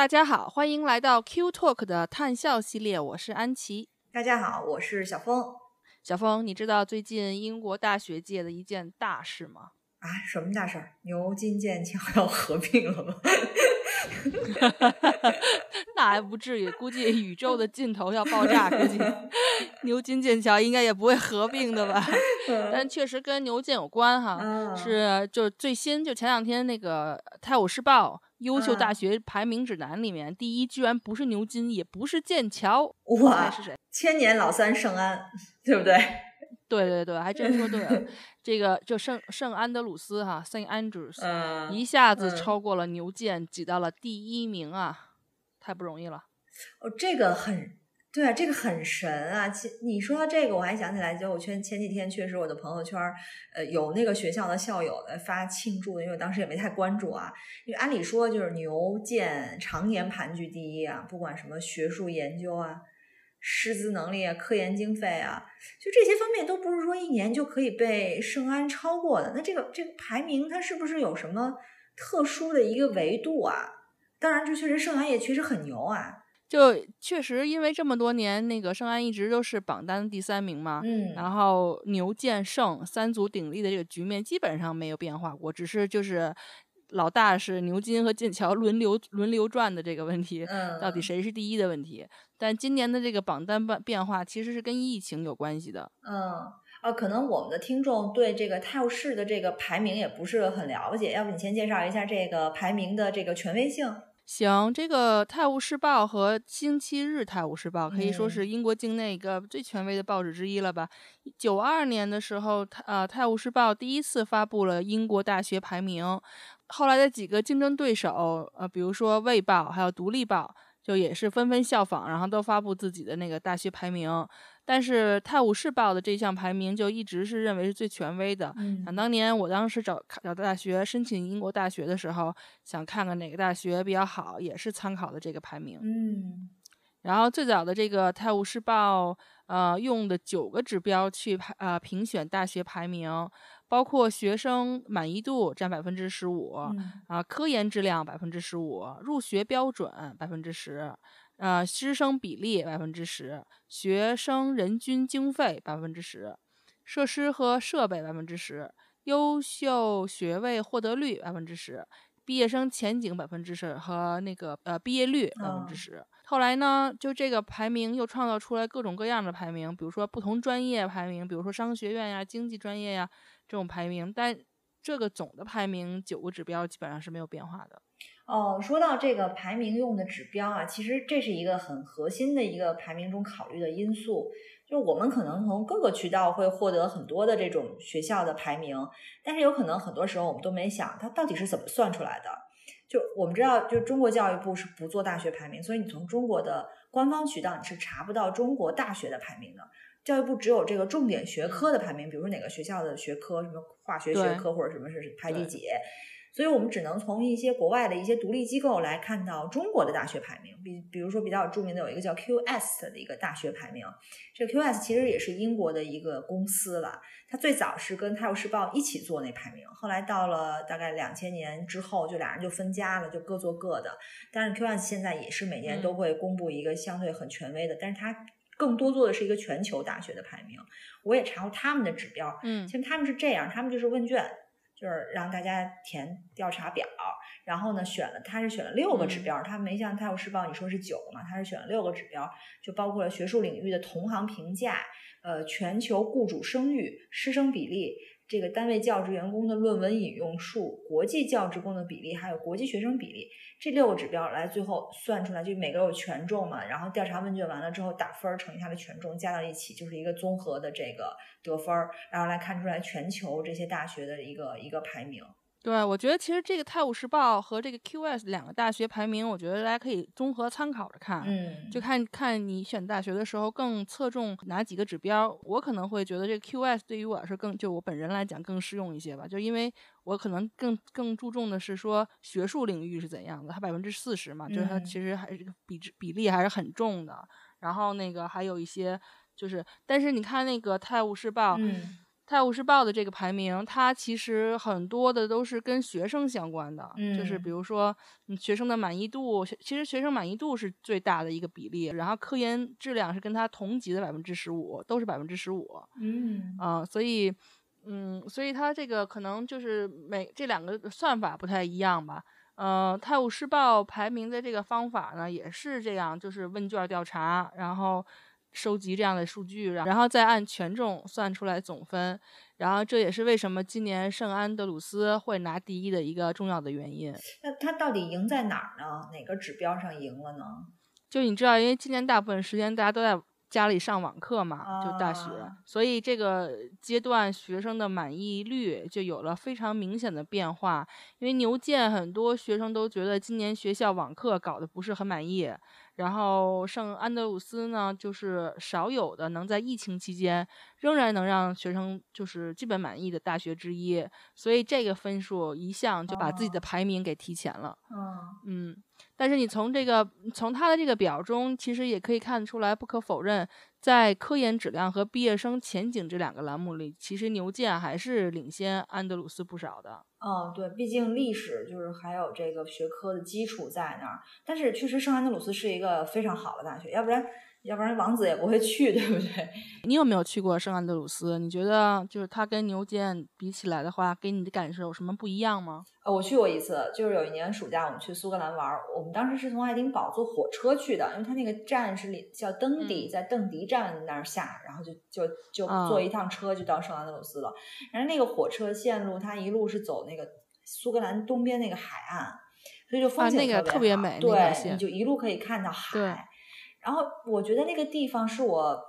大家好，欢迎来到 Q Talk 的探校系列，我是安琪。大家好，我是小峰。小峰，你知道最近英国大学界的一件大事吗？啊，什么大事儿？牛津剑桥 要合并了吗？那还不至于，估计宇宙的尽头要爆炸，估计 牛津剑桥应该也不会合并的吧？但确实跟牛剑有关哈，是就最新就前两天那个《泰晤士报》优秀大学排名指南里面，第一居然不是牛津，也不是剑桥，哇，是谁？千年老三圣安，对不对？对对对，还真说对了。这个就圣圣安德鲁斯哈，Saint Andrews，一下子超过了牛剑，挤到了第一名啊，太不容易了。哦，这个很对啊，这个很神啊。其你说到这个，我还想起来，就我圈前几天确实我的朋友圈，呃，有那个学校的校友的发庆祝的，因为我当时也没太关注啊。因为按理说就是牛剑常年盘踞第一啊，不管什么学术研究啊。师资能力啊，科研经费啊，就这些方面都不是说一年就可以被圣安超过的。那这个这个排名它是不是有什么特殊的一个维度啊？当然，这确实圣安也确实很牛啊。就确实因为这么多年，那个圣安一直都是榜单第三名嘛。嗯。然后牛剑圣三足鼎立的这个局面基本上没有变化过，只是就是。老大是牛津和剑桥轮流轮流转的这个问题，到底谁是第一的问题？但今年的这个榜单变变化其实是跟疫情有关系的。嗯，啊，可能我们的听众对这个泰晤士的这个排名也不是很了解，要不你先介绍一下这个排名的这个权威性？行，这个《泰晤士报》和《星期日泰晤士报》可以说是英国境内一个最权威的报纸之一了吧？九二年的时候，呃，《泰晤士报》第一次发布了英国大学排名。后来的几个竞争对手，呃，比如说《卫报》还有《独立报》，就也是纷纷效仿，然后都发布自己的那个大学排名。但是《泰晤士报》的这项排名就一直是认为是最权威的。想当年我当时找找大学申请英国大学的时候，想看看哪个大学比较好，也是参考的这个排名。嗯。然后最早的这个《泰晤士报》呃用的九个指标去排呃评选大学排名。包括学生满意度占百分之十五，啊，科研质量百分之十五，入学标准百分之十，呃，师生比例百分之十，学生人均经费百分之十，设施和设备百分之十，优秀学位获得率百分之十，毕业生前景百分之十和那个呃毕业率百分之十。后来呢，就这个排名又创造出来各种各样的排名，比如说不同专业排名，比如说商学院呀、经济专业呀。这种排名，但这个总的排名九个指标基本上是没有变化的。哦，说到这个排名用的指标啊，其实这是一个很核心的一个排名中考虑的因素。就是我们可能从各个渠道会获得很多的这种学校的排名，但是有可能很多时候我们都没想它到底是怎么算出来的。就我们知道，就中国教育部是不做大学排名，所以你从中国的官方渠道你是查不到中国大学的排名的。教育部只有这个重点学科的排名，比如说哪个学校的学科，什么化学学科或者什么是排第几，所以我们只能从一些国外的一些独立机构来看到中国的大学排名。比比如说比较著名的有一个叫 QS 的一个大学排名，这个 QS 其实也是英国的一个公司了，它最早是跟《泰晤士报》一起做那排名，后来到了大概两千年之后，就俩人就分家了，就各做各的。但是 QS 现在也是每年都会公布一个相对很权威的，但是它。更多做的是一个全球大学的排名，我也查过他们的指标，嗯，其实他们是这样，他们就是问卷，就是让大家填调查表，然后呢选了，他是选了六个指标，他没像《泰晤士报》你说是九个嘛，他是选了六个指标，就包括了学术领域的同行评价，呃，全球雇主声誉、师生比例。这个单位教职员工的论文引用数、国际教职工的比例，还有国际学生比例，这六个指标来最后算出来，就每个有权重嘛。然后调查问卷完了之后打分乘以它的权重，加到一起就是一个综合的这个得分，然后来看出来全球这些大学的一个一个排名。对，我觉得其实这个《泰晤士报》和这个 QS 两个大学排名，我觉得大家可以综合参考着看，嗯，就看看你选大学的时候更侧重哪几个指标。我可能会觉得这个 QS 对于我来说更，就我本人来讲更适用一些吧，就因为我可能更更注重的是说学术领域是怎样的，它百分之四十嘛，就是它其实还是比比例还是很重的。然后那个还有一些就是，但是你看那个《泰晤士报》。《泰晤士报》的这个排名，它其实很多的都是跟学生相关的，就是比如说学生的满意度，其实学生满意度是最大的一个比例，然后科研质量是跟它同级的百分之十五，都是百分之十五。嗯，啊，所以，嗯，所以它这个可能就是每这两个算法不太一样吧。呃，《泰晤士报》排名的这个方法呢，也是这样，就是问卷调查，然后。收集这样的数据，然后再按权重算出来总分，然后这也是为什么今年圣安德鲁斯会拿第一的一个重要的原因。那他到底赢在哪儿呢？哪个指标上赢了呢？就你知道，因为今年大部分时间大家都在家里上网课嘛，就大学，所以这个阶段学生的满意率就有了非常明显的变化。因为牛剑很多学生都觉得今年学校网课搞得不是很满意。然后圣安德鲁斯呢，就是少有的能在疫情期间仍然能让学生就是基本满意的大学之一，所以这个分数一项就把自己的排名给提前了。嗯，但是你从这个从他的这个表中，其实也可以看得出来，不可否认。在科研质量和毕业生前景这两个栏目里，其实牛剑还是领先安德鲁斯不少的。嗯，对，毕竟历史就是还有这个学科的基础在那儿。但是确实，圣安德鲁斯是一个非常好的大学，要不然。要不然王子也不会去，对不对？你有没有去过圣安德鲁斯？你觉得就是它跟牛剑比起来的话，给你的感受有什么不一样吗？呃，我去过一次，就是有一年暑假我们去苏格兰玩，我们当时是从爱丁堡坐火车去的，因为它那个站是叫登迪，在邓迪站那儿下，然后就就就坐一趟车就到圣安德鲁斯了。然后那个火车线路，它一路是走那个苏格兰东边那个海岸，所以就风景特别美，对，你就一路可以看到海。然后我觉得那个地方是我，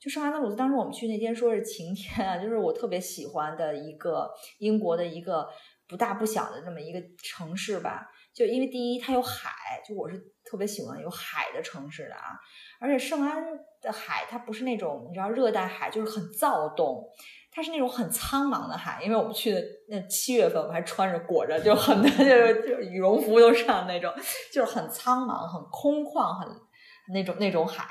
就圣安德鲁斯。当时我们去那天说是晴天啊，就是我特别喜欢的一个英国的一个不大不小的这么一个城市吧。就因为第一它有海，就我是特别喜欢有海的城市的啊。而且圣安的海它不是那种你知道热带海，就是很躁动，它是那种很苍茫的海。因为我们去的那七月份，我们还穿着裹着，就很 就是就羽绒服都上那种，就是很苍茫、很空旷、很。那种那种海，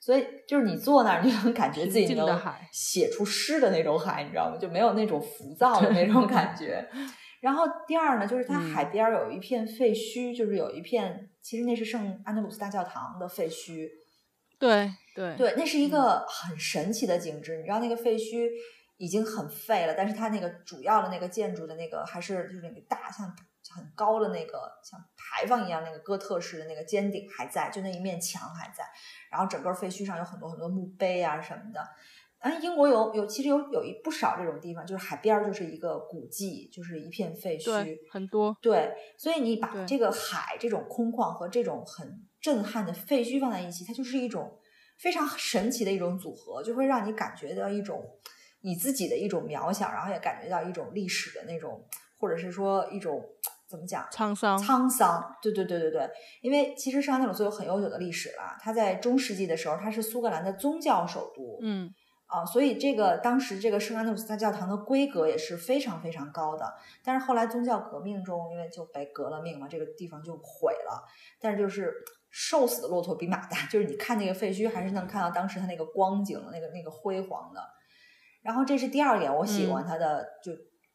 所以就是你坐那儿，你就能感觉自己能写出诗的那种海，你知道吗？就没有那种浮躁的那种感觉。然后第二呢，就是它海边有一片废墟，就是有一片，其实那是圣安德鲁斯大教堂的废墟。对对对，那是一个很神奇的景致。你知道那个废墟已经很废了，但是它那个主要的那个建筑的那个还是就是那个大像。很高的那个像牌坊一样那个哥特式的那个尖顶还在，就那一面墙还在。然后整个废墟上有很多很多墓碑啊什么的。哎，英国有有其实有有一不少这种地方，就是海边儿就是一个古迹，就是一片废墟，很多。对，所以你把这个海这种空旷和这种很震撼的废墟放在一起，它就是一种非常神奇的一种组合，就会让你感觉到一种你自己的一种渺小，然后也感觉到一种历史的那种，或者是说一种。怎么讲？沧桑，沧桑，对对对对对。因为其实圣安德鲁斯有很悠久的历史了，它在中世纪的时候，它是苏格兰的宗教首都。嗯，啊，所以这个当时这个圣安德鲁斯大教堂的规格也是非常非常高的。但是后来宗教革命中，因为就被革了命嘛，这个地方就毁了。但是就是瘦死的骆驼比马大，就是你看那个废墟，还是能看到当时它那个光景，那个那个辉煌的。然后这是第二点，我喜欢它的就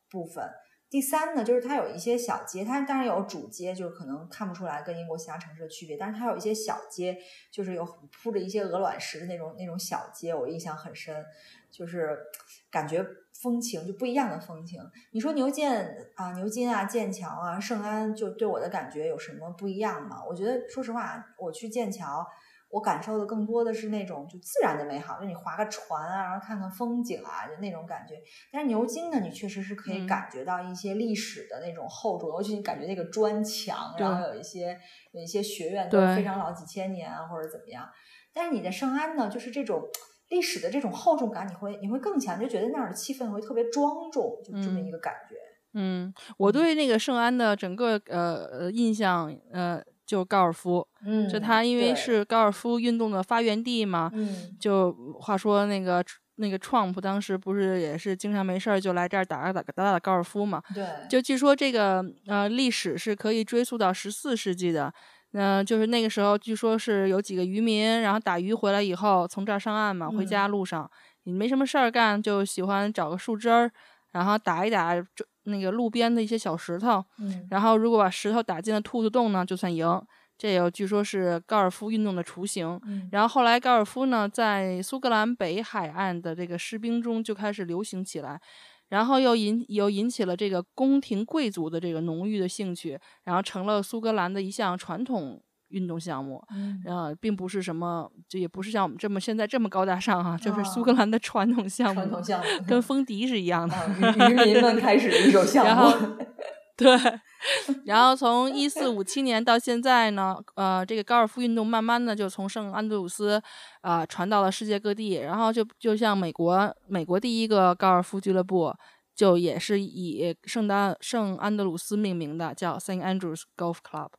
部分。第三呢，就是它有一些小街，它当然有主街，就是可能看不出来跟英国其他城市的区别，但是它有一些小街，就是有铺着一些鹅卵石的那种那种小街，我印象很深，就是感觉风情就不一样的风情。你说牛剑啊、牛津啊、剑桥啊、圣安，就对我的感觉有什么不一样吗？我觉得说实话，我去剑桥。我感受的更多的是那种就自然的美好，就你划个船啊，然后看看风景啊，就那种感觉。但是牛津呢，你确实是可以感觉到一些历史的那种厚重，尤其你感觉那个砖墙，然后有一些有一些学院都非常老，几千年啊或者怎么样。但是你的圣安呢，就是这种历史的这种厚重感，你会你会更强，就觉得那儿的气氛会特别庄重，就这么一个感觉。嗯，我对那个圣安的整个呃呃印象呃就高尔夫，嗯，就它因为是高尔夫运动的发源地嘛，嗯，就话说那个。那个 Trump 当时不是也是经常没事儿就来这儿打打打打打高尔夫嘛？对。就据说这个呃历史是可以追溯到十四世纪的，嗯，就是那个时候据说是有几个渔民，然后打鱼回来以后从这儿上岸嘛，回家路上你没什么事儿干，就喜欢找个树枝儿，然后打一打那个路边的一些小石头，嗯，然后如果把石头打进了兔子洞呢，就算赢。这也据说是高尔夫运动的雏形，然后后来高尔夫呢，在苏格兰北海岸的这个士兵中就开始流行起来，然后又引又引起了这个宫廷贵族的这个浓郁的兴趣，然后成了苏格兰的一项传统运动项目，然后并不是什么，就也不是像我们这么现在这么高大上哈，就是苏格兰的传统项目，传统项目跟 风笛是一样的，渔民们开始的一种项目。对，然后从一四五七年到现在呢，呃，这个高尔夫运动慢慢的就从圣安德鲁斯啊传到了世界各地，然后就就像美国，美国第一个高尔夫俱乐部就也是以圣丹圣安德鲁斯命名的，叫 Saint Andrews Golf Club，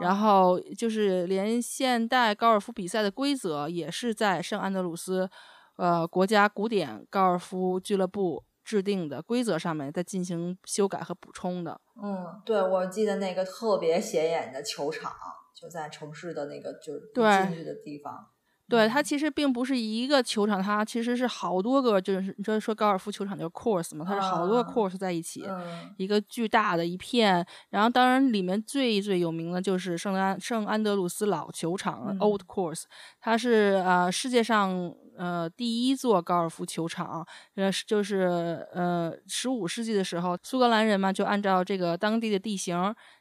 然后就是连现代高尔夫比赛的规则也是在圣安德鲁斯呃国家古典高尔夫俱乐部。制定的规则上面再进行修改和补充的。嗯，对，我记得那个特别显眼的球场就在城市的那个就进去的地方。对，它其实并不是一个球场，它其实是好多个，就是你说说高尔夫球场就是 course 嘛，它是好多个 course 在一起，一个巨大的一片。然后，当然里面最最有名的就是圣安圣安德鲁斯老球场 Old Course，它是呃世界上。呃，第一座高尔夫球场，呃，就是呃，十五世纪的时候，苏格兰人嘛，就按照这个当地的地形，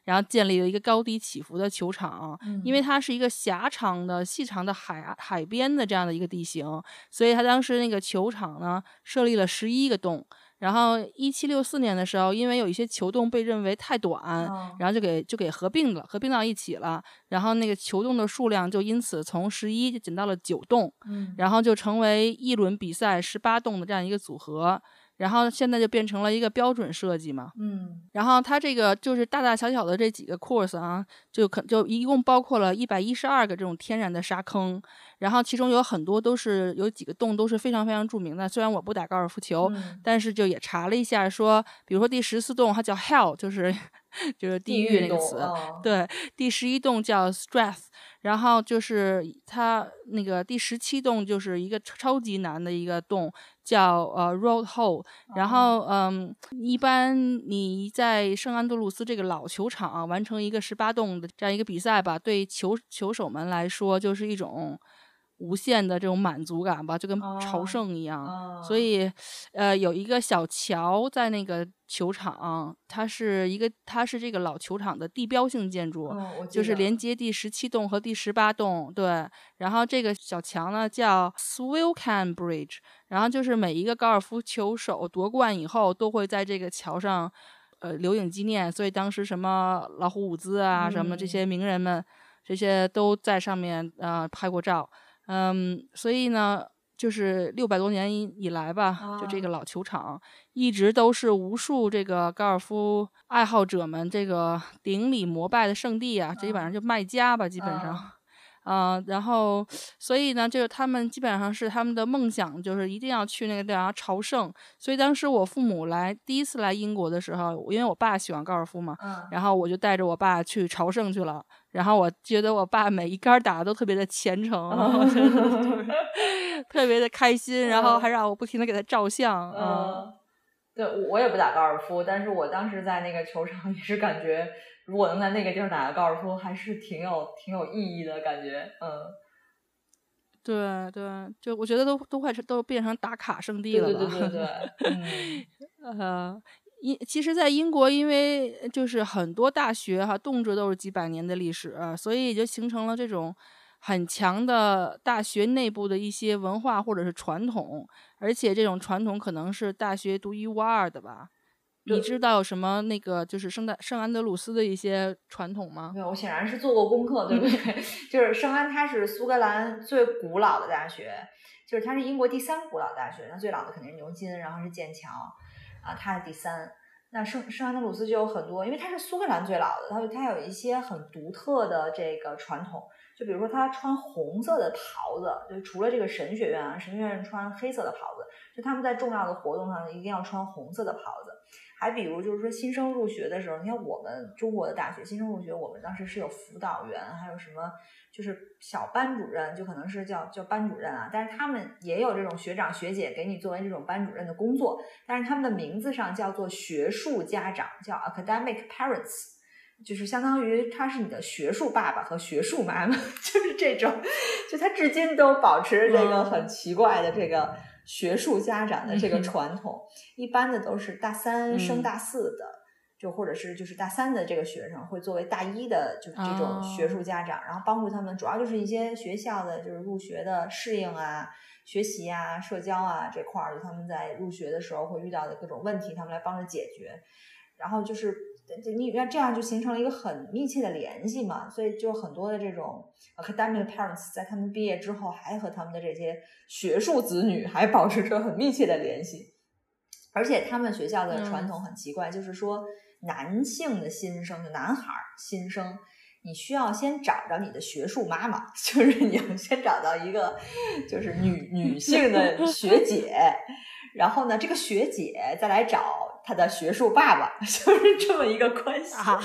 然后建立了一个高低起伏的球场。因为它是一个狭长的、细长的海海边的这样的一个地形，所以它当时那个球场呢，设立了十一个洞。然后一七六四年的时候，因为有一些球洞被认为太短，然后就给就给合并了，合并到一起了。然后那个球洞的数量就因此从十一就减到了九洞，然后就成为一轮比赛十八洞的这样一个组合。然后现在就变成了一个标准设计嘛，嗯，然后它这个就是大大小小的这几个 course 啊，就可就一共包括了一百一十二个这种天然的沙坑，然后其中有很多都是有几个洞都是非常非常著名的。虽然我不打高尔夫球，但是就也查了一下，说比如说第十四洞它叫 hell，就是 就是地狱那个词，对，第十一洞叫 stress。然后就是它那个第十七洞，就是一个超级难的一个洞，叫呃 road hole。然后嗯，一般你在圣安德鲁斯这个老球场完成一个十八洞的这样一个比赛吧，对球球手们来说就是一种。无限的这种满足感吧，就跟朝圣一样。所以，呃，有一个小桥在那个球场，它是一个，它是这个老球场的地标性建筑，就是连接第十七栋和第十八栋。对，然后这个小桥呢叫 Swilcan Bridge，然后就是每一个高尔夫球手夺冠以后都会在这个桥上，呃，留影纪念。所以当时什么老虎伍兹啊，什么这些名人们，这些都在上面呃拍过照。嗯，所以呢，就是六百多年以来吧，就这个老球场一直都是无数这个高尔夫爱好者们这个顶礼膜拜的圣地啊，这基本上就卖家吧，基本上，嗯，然后所以呢，就是他们基本上是他们的梦想，就是一定要去那个地方朝圣。所以当时我父母来第一次来英国的时候，因为我爸喜欢高尔夫嘛，然后我就带着我爸去朝圣去了。然后我觉得我爸每一杆打的都特别的虔诚 特别的开心，然后还让我不停的给他照相。嗯，对我也不打高尔夫，但是我当时在那个球场 也是感觉，如果能在那个地儿打个高尔夫，还是挺有挺有意义的感觉。嗯，对对，就我觉得都都快都变成打卡圣地了吧？对对对对，嗯，呃。因其实，在英国，因为就是很多大学哈，动辄都是几百年的历史，所以也就形成了这种很强的大学内部的一些文化或者是传统，而且这种传统可能是大学独一无二的吧。你知道什么那个就是圣诞圣安德鲁斯的一些传统吗？对，我显然是做过功课，对不对？就是圣安，它是苏格兰最古老的大学，就是它是英国第三古老大学，那最老的肯定是牛津，然后是剑桥。啊，他是第三，那圣圣安德鲁斯就有很多，因为他是苏格兰最老的，他他有一些很独特的这个传统。就比如说，他穿红色的袍子，就除了这个神学院啊，神学院穿黑色的袍子，就他们在重要的活动上一定要穿红色的袍子。还比如就是说，新生入学的时候，你看我们中国的大学新生入学，我们当时是有辅导员，还有什么就是小班主任，就可能是叫叫班主任啊，但是他们也有这种学长学姐给你作为这种班主任的工作，但是他们的名字上叫做学术家长，叫 academic parents。就是相当于他是你的学术爸爸和学术妈妈，就是这种，就他至今都保持这个很奇怪的这个学术家长的这个传统。一般的都是大三升大四的，就或者是就是大三的这个学生会作为大一的，就是这种学术家长，然后帮助他们，主要就是一些学校的就是入学的适应啊、学习啊、社交啊这块儿，就他们在入学的时候会遇到的各种问题，他们来帮着解决。然后就是。你那这样就形成了一个很密切的联系嘛，所以就很多的这种 academic parents 在他们毕业之后，还和他们的这些学术子女还保持着很密切的联系。而且他们学校的传统很奇怪，就是说男性的新生，就男孩新生，你需要先找着你的学术妈妈，就是你要先找到一个就是女女性的学姐，然后呢，这个学姐再来找。他的学术爸爸 就是这么一个关系啊，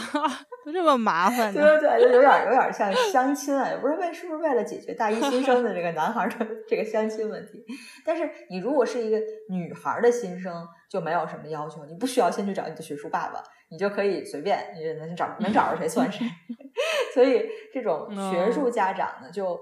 都这么麻烦。对对对，就有点有点像相亲啊，也不是为是不是为了解决大一新生的这个男孩的这个相亲问题。但是你如果是一个女孩的新生，就没有什么要求，你不需要先去找你的学术爸爸，你就可以随便你能找能找着谁算谁。所以这种学术家长呢，就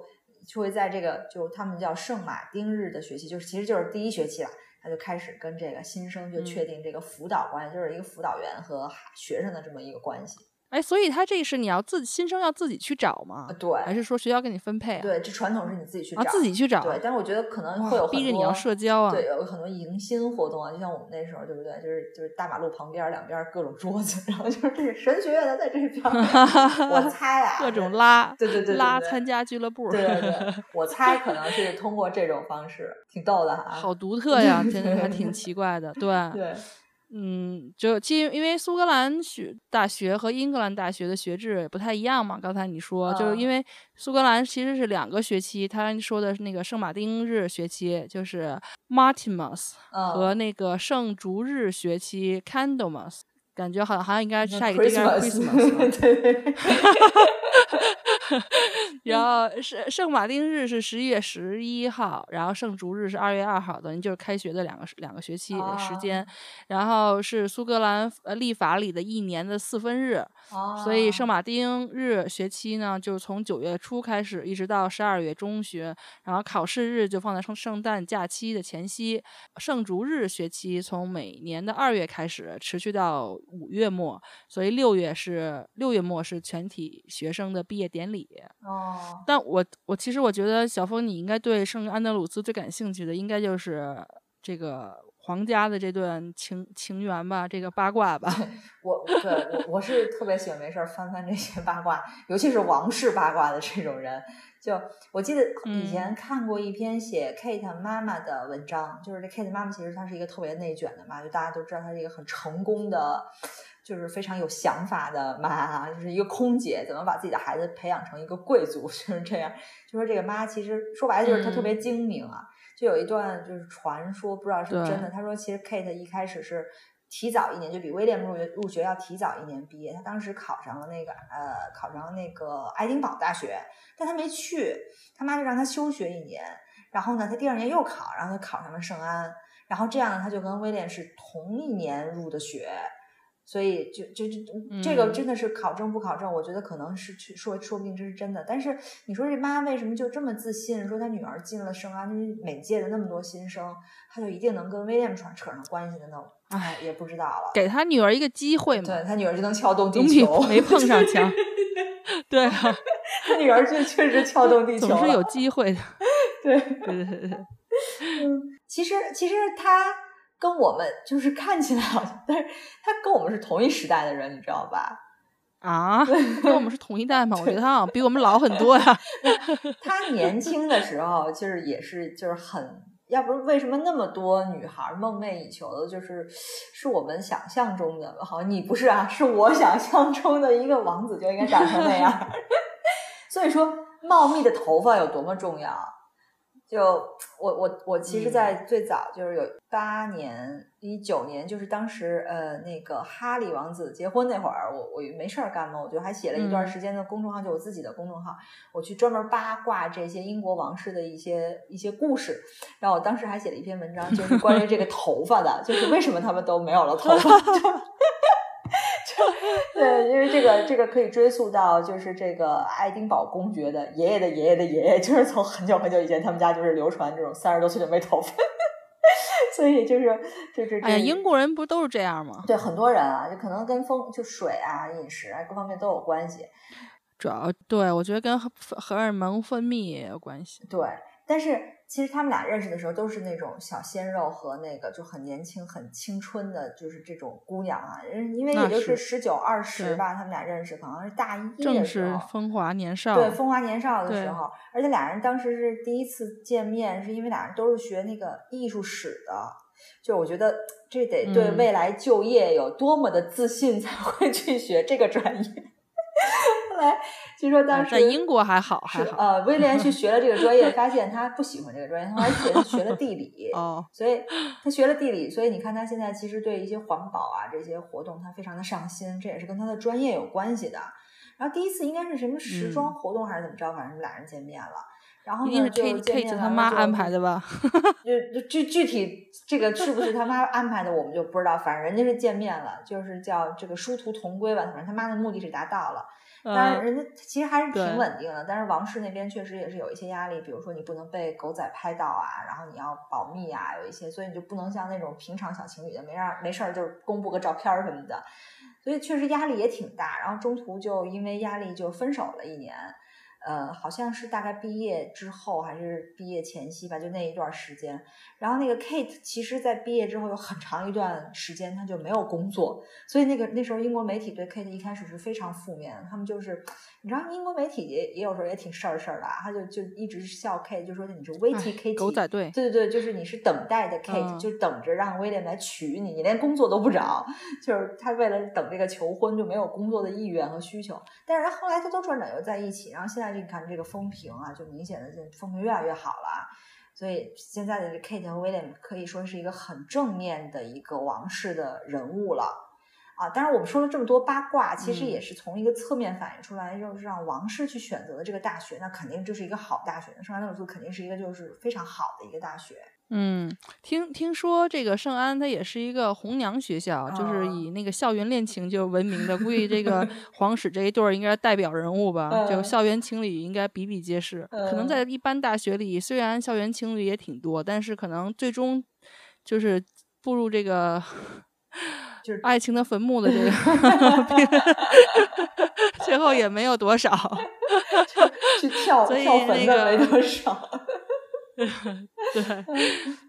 就会在这个就他们叫圣马丁日的学期，就是其实就是第一学期了。他就开始跟这个新生就确定这个辅导关系，就是一个辅导员和学生的这么一个关系。哎，所以他这是你要自新生要自己去找吗？对，还是说学校给你分配？对，这传统是你自己去找，自己去找。对，但是我觉得可能会有逼着你要社交啊。对，有很多迎新活动啊，就像我们那时候，对不对？就是就是大马路旁边两边各种桌子，然后就是这个神学院的在这边。我猜啊，各种拉，对对对，拉参加俱乐部。对对对，我猜可能 是通过这种方式，挺逗的哈。好独特呀，真的还挺奇怪的，对对。嗯，就其因为苏格兰学大学和英格兰大学的学制也不太一样嘛。刚才你说，就是因为苏格兰其实是两个学期，他说的是那个圣马丁日学期，就是 Martimas，和那个圣烛日学期 Candlemas，感觉好像好像应该下一个应该 Christmas。对。然后圣圣马丁日是十一月十一号，然后圣烛日是二月二号，等于就是开学的两个两个学期的时间。然后是苏格兰呃历法里的一年的四分日，所以圣马丁日学期呢，就是从九月初开始，一直到十二月中旬。然后考试日就放在圣圣诞假期的前夕。圣烛日学期从每年的二月开始，持续到五月末，所以六月是六月末是全体学生的毕业典礼。哦，但我我其实我觉得小峰你应该对圣安德鲁斯最感兴趣的，应该就是这个皇家的这段情情缘吧，这个八卦吧。我对我我是特别喜欢没事儿翻翻这些八卦，尤其是王室八卦的这种人。就我记得以前看过一篇写 Kate 妈妈的文章，就是这 Kate 妈妈其实她是一个特别内卷的嘛，就大家都知道她是一个很成功的。就是非常有想法的妈，就是一个空姐，怎么把自己的孩子培养成一个贵族，就是这样。就说这个妈其实说白了就是她特别精明啊。就有一段就是传说，不知道是真的。她说其实 Kate 一开始是提早一年，就比威廉入学入学要提早一年毕业。她当时考上了那个呃，考上了那个爱丁堡大学，但她没去，她妈就让她休学一年。然后呢，她第二年又考，然后她考上了圣安。然后这样呢，她就跟威廉是同一年入的学。所以，就就就这个真的是考证不考证，我觉得可能是去说说不定这是真的。但是你说这妈为什么就这么自信，说她女儿进了圣安，就是每届的那么多新生，她就一定能跟威廉扯扯上关系的呢？哎，也不知道了。给她女儿一个机会嘛？对她女儿就能撬动地球，没碰上墙。对啊，她女儿就确实撬动地球，总是有机会的。对对对对对。嗯，其实其实他。跟我们就是看起来好像，但是他跟我们是同一时代的人，你知道吧？啊，跟我们是同一代吗？我觉得他好像比我们老很多呀。他年轻的时候就是也是就是很要不是为什么那么多女孩梦寐以求的，就是是我们想象中的，好像，你不是啊，是我想象中的一个王子就应该长成那样。所以说，茂密的头发有多么重要。就我我我其实，在最早就是有八年一九年，就是当时呃那个哈利王子结婚那会儿，我我没事儿干嘛，我就还写了一段时间的公众号，就我自己的公众号，我去专门八卦这些英国王室的一些一些故事。然后我当时还写了一篇文章，就是关于这个头发的，就是为什么他们都没有了头发。对，因为这个这个可以追溯到就是这个爱丁堡公爵的爷爷的爷爷的爷爷，就是从很久很久以前，他们家就是流传这种三十多岁就没头发，所以就是就是哎呀，英国人不都是这样吗？对，很多人啊，就可能跟风就水啊、饮食啊各方面都有关系。主要对我觉得跟荷尔蒙分泌也有关系。对，但是。其实他们俩认识的时候都是那种小鲜肉和那个就很年轻、很青春的，就是这种姑娘啊。因为也就是十九二十吧，他们俩认识可能是大一的正是风华年少。对，风华年少的时候，而且俩人当时是第一次见面，是因为俩人都是学那个艺术史的。就我觉得这得对未来就业有多么的自信才会去学这个专业。后 来。据说当时在英国还好，还好。呃，威廉去学了这个专业，发现他不喜欢这个专业，他而且学了地理。哦，所以他学了地理，所以你看他现在其实对一些环保啊这些活动，他非常的上心，这也是跟他的专业有关系的。然后第一次应该是什么时装活动还是怎么着，反正俩人见面了。然后呢，就见面他妈安排的吧？就具具体这个是不是他妈安排的，我们就不知道。反正人家是见面了，就是叫这个殊途同归吧。反正他妈的目的是达到了。但是人家其实还是挺稳定的，但是王室那边确实也是有一些压力，比如说你不能被狗仔拍到啊，然后你要保密啊，有一些，所以你就不能像那种平常小情侣的没让没事儿就公布个照片什么的，所以确实压力也挺大，然后中途就因为压力就分手了一年。呃，好像是大概毕业之后还是毕业前夕吧，就那一段时间。然后那个 Kate 其实，在毕业之后有很长一段时间，他就没有工作。所以那个那时候英国媒体对 Kate 一开始是非常负面，他们就是，你知道英国媒体也也有时候也挺事儿事儿的，他就就一直笑 Kate，就说你是 waiting Kate，狗仔队，对对对，就是你是等待的 Kate，就等着让威廉来娶你，你连工作都不找，就是他为了等这个求婚就没有工作的意愿和需求。但是后来他都转转又在一起，然后现在。你看这个风评啊，就明显的这风评越来越好了，所以现在的这 Kate 和 William 可以说是一个很正面的一个王室的人物了啊。当然，我们说了这么多八卦，其实也是从一个侧面反映出来，就是让王室去选择的这个大学，那肯定就是一个好大学。圣安德鲁斯肯定是一个就是非常好的一个大学。嗯，听听说这个圣安它也是一个红娘学校，就是以那个校园恋情就闻名的。估计这个 皇室这一对儿应该是代表人物吧，就校园情侣应该比比皆是。可能在一般大学里，虽然校园情侣也挺多，但是可能最终就是步入这个就是爱情的坟墓的这个，最后也没有多少，去跳跳坟的没多少。对，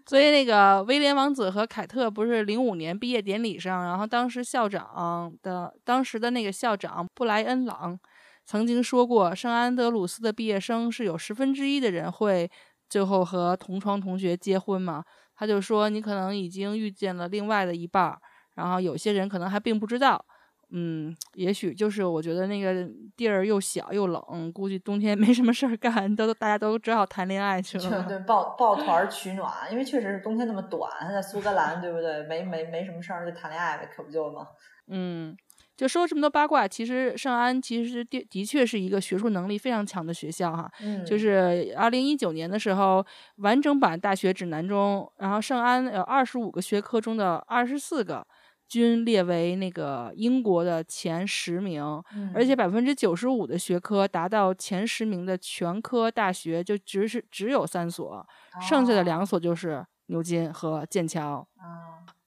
所以那个威廉王子和凯特不是零五年毕业典礼上，然后当时校长的当时的那个校长布莱恩朗曾经说过，圣安德鲁斯的毕业生是有十分之一的人会最后和同窗同学结婚嘛？他就说你可能已经遇见了另外的一半，然后有些人可能还并不知道。嗯，也许就是我觉得那个地儿又小又冷，估计冬天没什么事儿干，都大家都只好谈恋爱去了。对，抱抱团取暖，因为确实是冬天那么短，在苏格兰，对不对？没没没什么事儿就谈恋爱呗，可不就吗？嗯，就说这么多八卦，其实圣安其实的的确是一个学术能力非常强的学校哈。嗯，就是二零一九年的时候，完整版大学指南中，然后圣安有二十五个学科中的二十四个。均列为那个英国的前十名，而且百分之九十五的学科达到前十名的全科大学就只是只有三所，剩下的两所就是牛津和剑桥。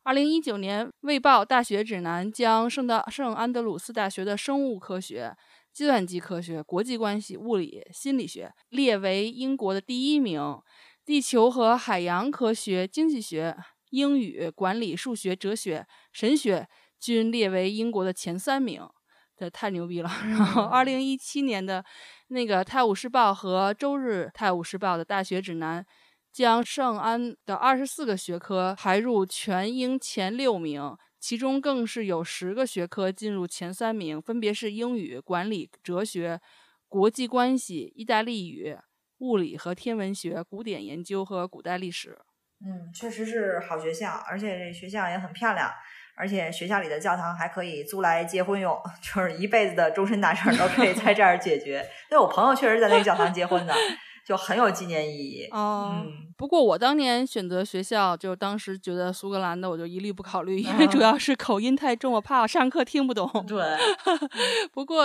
二零一九年《卫报大学指南》将圣的圣安德鲁斯大学的生物科学、计算机科学、国际关系、物理、心理学列为英国的第一名，地球和海洋科学、经济学。英语、管理、数学、哲学、神学均列为英国的前三名，这太牛逼了。然后，二零一七年的那个《泰晤士报》和《周日泰晤士报》的大学指南将圣安的二十四个学科排入全英前六名，其中更是有十个学科进入前三名，分别是英语、管理、哲学、国际关系、意大利语、物理和天文学、古典研究和古代历史。嗯，确实是好学校，而且这学校也很漂亮，而且学校里的教堂还可以租来结婚用，就是一辈子的终身大事都可以在这儿解决。因为我朋友确实在那个教堂结婚的。就很有纪念意义哦。不过我当年选择学校，就当时觉得苏格兰的，我就一律不考虑，因为主要是口音太重，我怕我上课听不懂。对。不过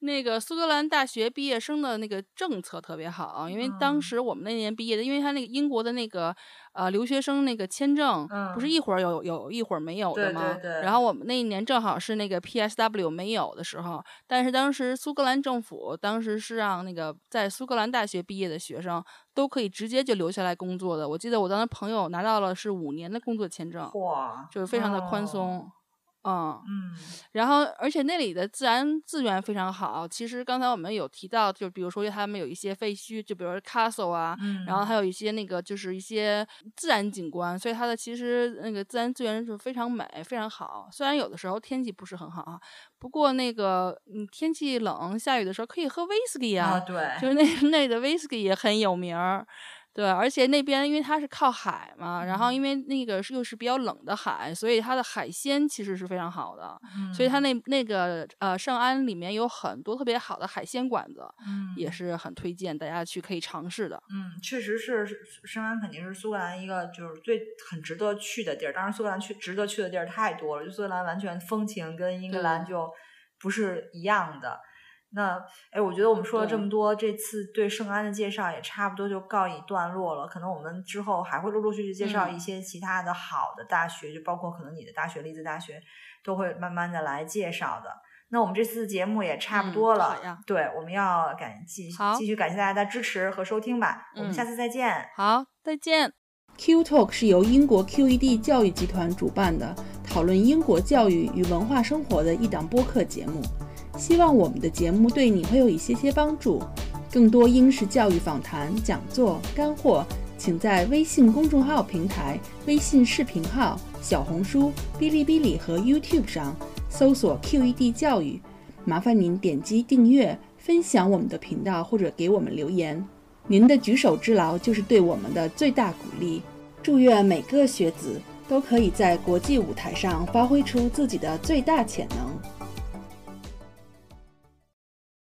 那个苏格兰大学毕业生的那个政策特别好，因为当时我们那年毕业的，因为他那个英国的那个。呃，留学生那个签证不是一会儿有有一会儿没有的吗？然后我们那一年正好是那个 PSW 没有的时候，但是当时苏格兰政府当时是让那个在苏格兰大学毕业的学生都可以直接就留下来工作的。我记得我当时朋友拿到了是五年的工作签证，哇，就是非常的宽松。嗯嗯，然后而且那里的自然资源非常好。其实刚才我们有提到，就比如说他们有一些废墟，就比如 castle 啊，然后还有一些那个就是一些自然景观，所以它的其实那个自然资源是非常美，非常好。虽然有的时候天气不是很好啊，不过那个嗯天气冷下雨的时候可以喝威士忌啊，对，就是那 那的威士忌也很有名儿。对，而且那边因为它是靠海嘛，然后因为那个又是比较冷的海，所以它的海鲜其实是非常好的。嗯，所以它那那个呃圣安里面有很多特别好的海鲜馆子，嗯，也是很推荐大家去可以尝试的。嗯，确实是圣安肯定是苏格兰一个就是最很值得去的地儿。当然，苏格兰去值得去的地儿太多了，就苏格兰完全风情跟英格兰就不是一样的。那哎，我觉得我们说了这么多，这次对圣安的介绍也差不多就告一段落了。可能我们之后还会陆陆续续介绍一些其他的好的大学，就包括可能你的大学利兹大学，都会慢慢的来介绍的。那我们这次节目也差不多了，对，我们要感继继续感谢大家的支持和收听吧。我们下次再见。好，再见。Q Talk 是由英国 QED 教育集团主办的，讨论英国教育与文化生活的一档播客节目。希望我们的节目对你会有一些些帮助。更多英式教育访谈、讲座、干货，请在微信公众号平台、微信视频号、小红书、哔哩哔哩和 YouTube 上搜索 QED 教育。麻烦您点击订阅、分享我们的频道或者给我们留言。您的举手之劳就是对我们的最大鼓励。祝愿每个学子都可以在国际舞台上发挥出自己的最大潜能。